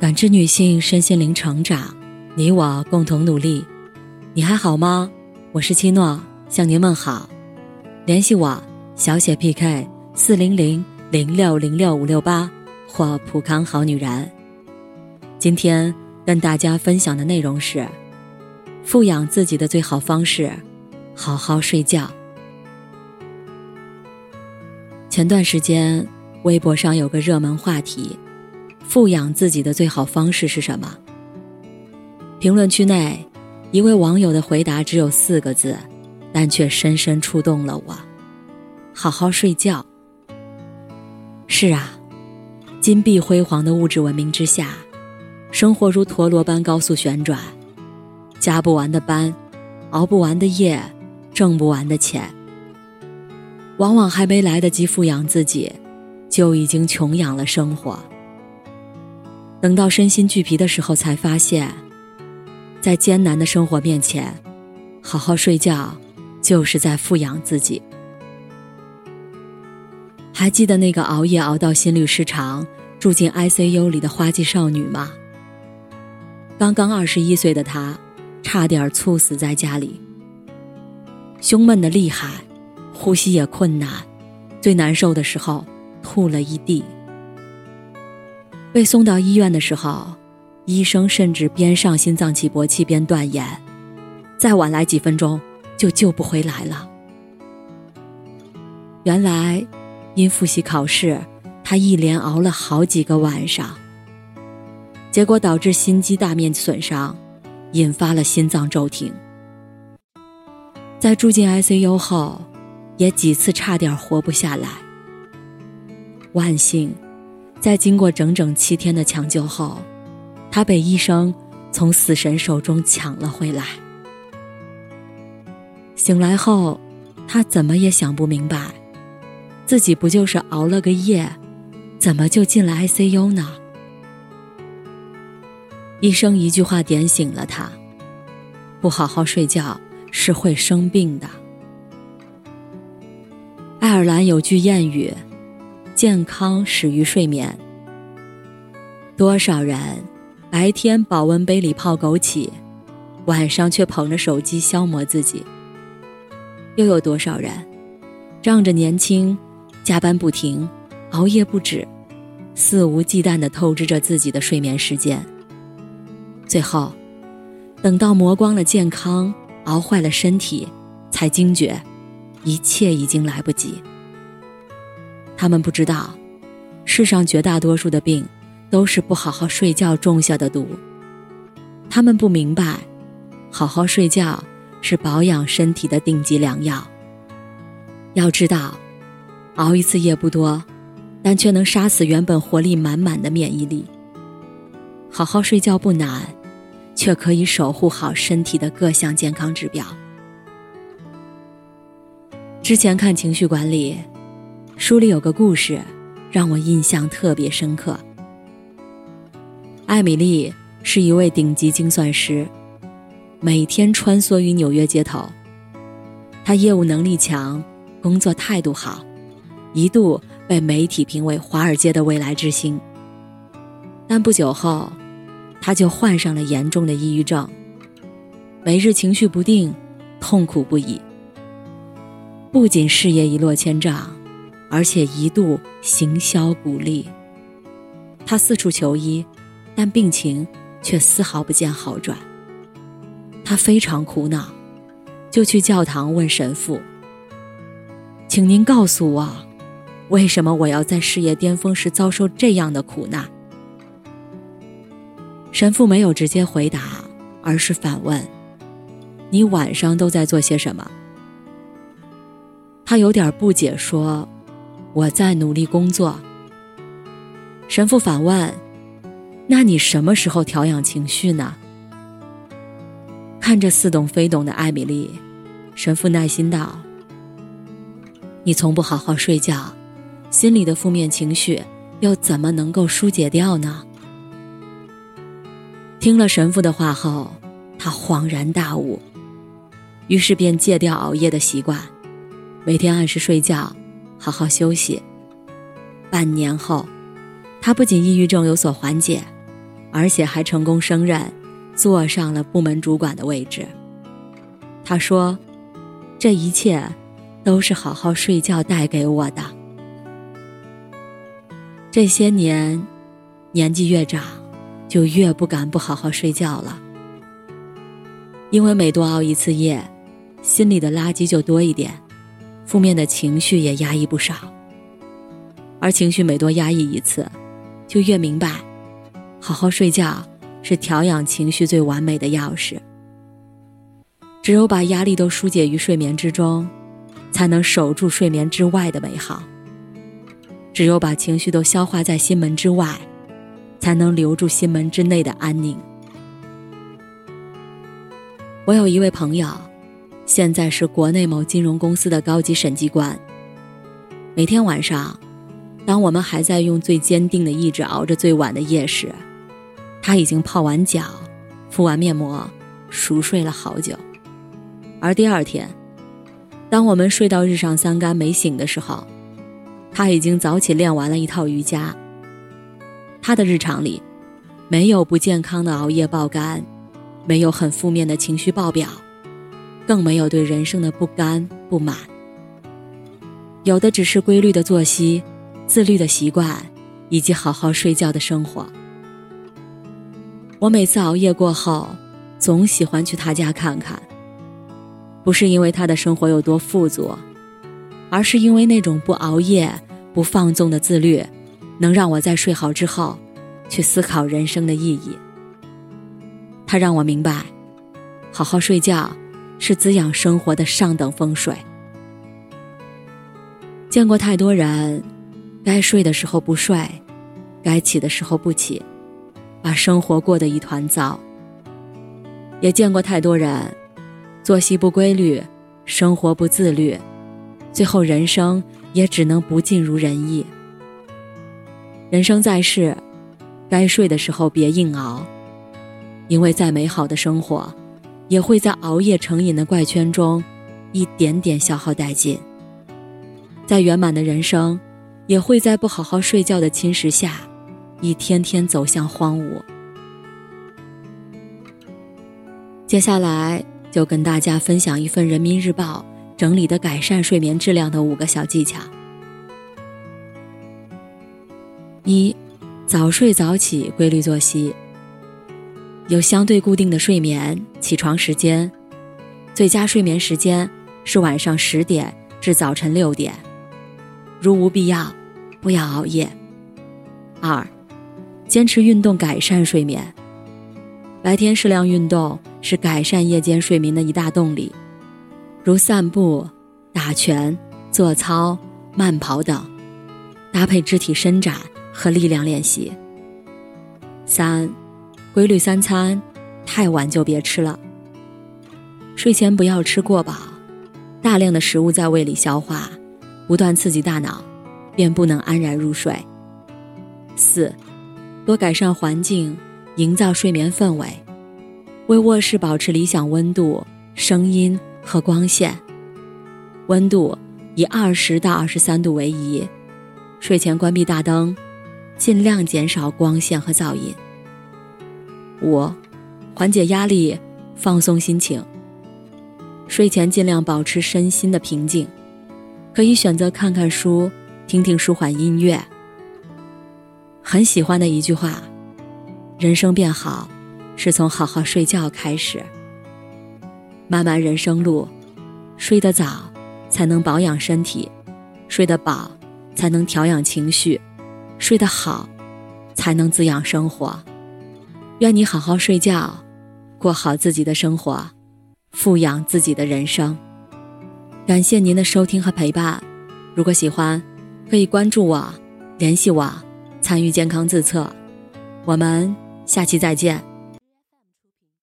感知女性身心灵成长，你我共同努力。你还好吗？我是七诺，向您问好。联系我：小写 PK 四零零零六零六五六八或普康好女人。今天跟大家分享的内容是：富养自己的最好方式，好好睡觉。前段时间，微博上有个热门话题。富养自己的最好方式是什么？评论区内，一位网友的回答只有四个字，但却深深触动了我：好好睡觉。是啊，金碧辉煌的物质文明之下，生活如陀螺般高速旋转，加不完的班，熬不完的夜，挣不完的钱，往往还没来得及富养自己，就已经穷养了生活。等到身心俱疲的时候，才发现，在艰难的生活面前，好好睡觉，就是在富养自己。还记得那个熬夜熬到心律失常、住进 ICU 里的花季少女吗？刚刚二十一岁的她，差点猝死在家里，胸闷的厉害，呼吸也困难，最难受的时候，吐了一地。被送到医院的时候，医生甚至边上心脏起搏器边断言：“再晚来几分钟，就救不回来了。”原来，因复习考试，他一连熬了好几个晚上，结果导致心肌大面积损伤，引发了心脏骤停。在住进 ICU 后，也几次差点活不下来。万幸。在经过整整七天的抢救后，他被医生从死神手中抢了回来。醒来后，他怎么也想不明白，自己不就是熬了个夜，怎么就进了 ICU 呢？医生一句话点醒了他：不好好睡觉是会生病的。爱尔兰有句谚语。健康始于睡眠。多少人白天保温杯里泡枸杞，晚上却捧着手机消磨自己？又有多少人仗着年轻，加班不停，熬夜不止，肆无忌惮地透支着自己的睡眠时间？最后，等到磨光了健康，熬坏了身体，才惊觉，一切已经来不及。他们不知道，世上绝大多数的病，都是不好好睡觉种下的毒。他们不明白，好好睡觉是保养身体的顶级良药。要知道，熬一次夜不多，但却能杀死原本活力满满的免疫力。好好睡觉不难，却可以守护好身体的各项健康指标。之前看情绪管理。书里有个故事，让我印象特别深刻。艾米丽是一位顶级精算师，每天穿梭于纽约街头。她业务能力强，工作态度好，一度被媒体评为华尔街的未来之星。但不久后，她就患上了严重的抑郁症，每日情绪不定，痛苦不已。不仅事业一落千丈。而且一度行销鼓励，他四处求医，但病情却丝毫不见好转。他非常苦恼，就去教堂问神父：“请您告诉我，为什么我要在事业巅峰时遭受这样的苦难？”神父没有直接回答，而是反问：“你晚上都在做些什么？”他有点不解说。我在努力工作。神父反问：“那你什么时候调养情绪呢？”看着似懂非懂的艾米丽，神父耐心道：“你从不好好睡觉，心里的负面情绪又怎么能够疏解掉呢？”听了神父的话后，他恍然大悟，于是便戒掉熬夜的习惯，每天按时睡觉。好好休息。半年后，他不仅抑郁症有所缓解，而且还成功升任，坐上了部门主管的位置。他说：“这一切，都是好好睡觉带给我的。这些年，年纪越长，就越不敢不好好睡觉了，因为每多熬一次夜，心里的垃圾就多一点，负面的情绪也压抑不少。而情绪每多压抑一次，就越明白，好好睡觉是调养情绪最完美的钥匙。只有把压力都疏解于睡眠之中。”才能守住睡眠之外的美好。只有把情绪都消化在心门之外，才能留住心门之内的安宁。我有一位朋友，现在是国内某金融公司的高级审计官。每天晚上，当我们还在用最坚定的意志熬着最晚的夜时，他已经泡完脚，敷完面膜，熟睡了好久。而第二天。当我们睡到日上三竿没醒的时候，他已经早起练完了一套瑜伽。他的日常里，没有不健康的熬夜爆肝，没有很负面的情绪爆表，更没有对人生的不甘不满。有的只是规律的作息、自律的习惯，以及好好睡觉的生活。我每次熬夜过后，总喜欢去他家看看。不是因为他的生活有多富足，而是因为那种不熬夜、不放纵的自律，能让我在睡好之后，去思考人生的意义。他让我明白，好好睡觉是滋养生活的上等风水。见过太多人，该睡的时候不睡，该起的时候不起，把生活过得一团糟。也见过太多人。作息不规律，生活不自律，最后人生也只能不尽如人意。人生在世，该睡的时候别硬熬，因为再美好的生活，也会在熬夜成瘾的怪圈中，一点点消耗殆尽。再圆满的人生，也会在不好好睡觉的侵蚀下，一天天走向荒芜。接下来。就跟大家分享一份人民日报整理的改善睡眠质量的五个小技巧：一、早睡早起，规律作息，有相对固定的睡眠起床时间，最佳睡眠时间是晚上十点至早晨六点，如无必要，不要熬夜。二、坚持运动改善睡眠，白天适量运动。是改善夜间睡眠的一大动力，如散步、打拳、做操、慢跑等，搭配肢体伸展和力量练习。三，规律三餐，太晚就别吃了。睡前不要吃过饱，大量的食物在胃里消化，不断刺激大脑，便不能安然入睡。四，多改善环境，营造睡眠氛围。为卧室保持理想温度、声音和光线，温度以二十到二十三度为宜。睡前关闭大灯，尽量减少光线和噪音。五、缓解压力，放松心情。睡前尽量保持身心的平静，可以选择看看书、听听舒缓音乐。很喜欢的一句话：“人生变好。”是从好好睡觉开始。漫漫人生路，睡得早才能保养身体，睡得饱才能调养情绪，睡得好才能滋养生活。愿你好好睡觉，过好自己的生活，富养自己的人生。感谢您的收听和陪伴。如果喜欢，可以关注我，联系我，参与健康自测。我们下期再见。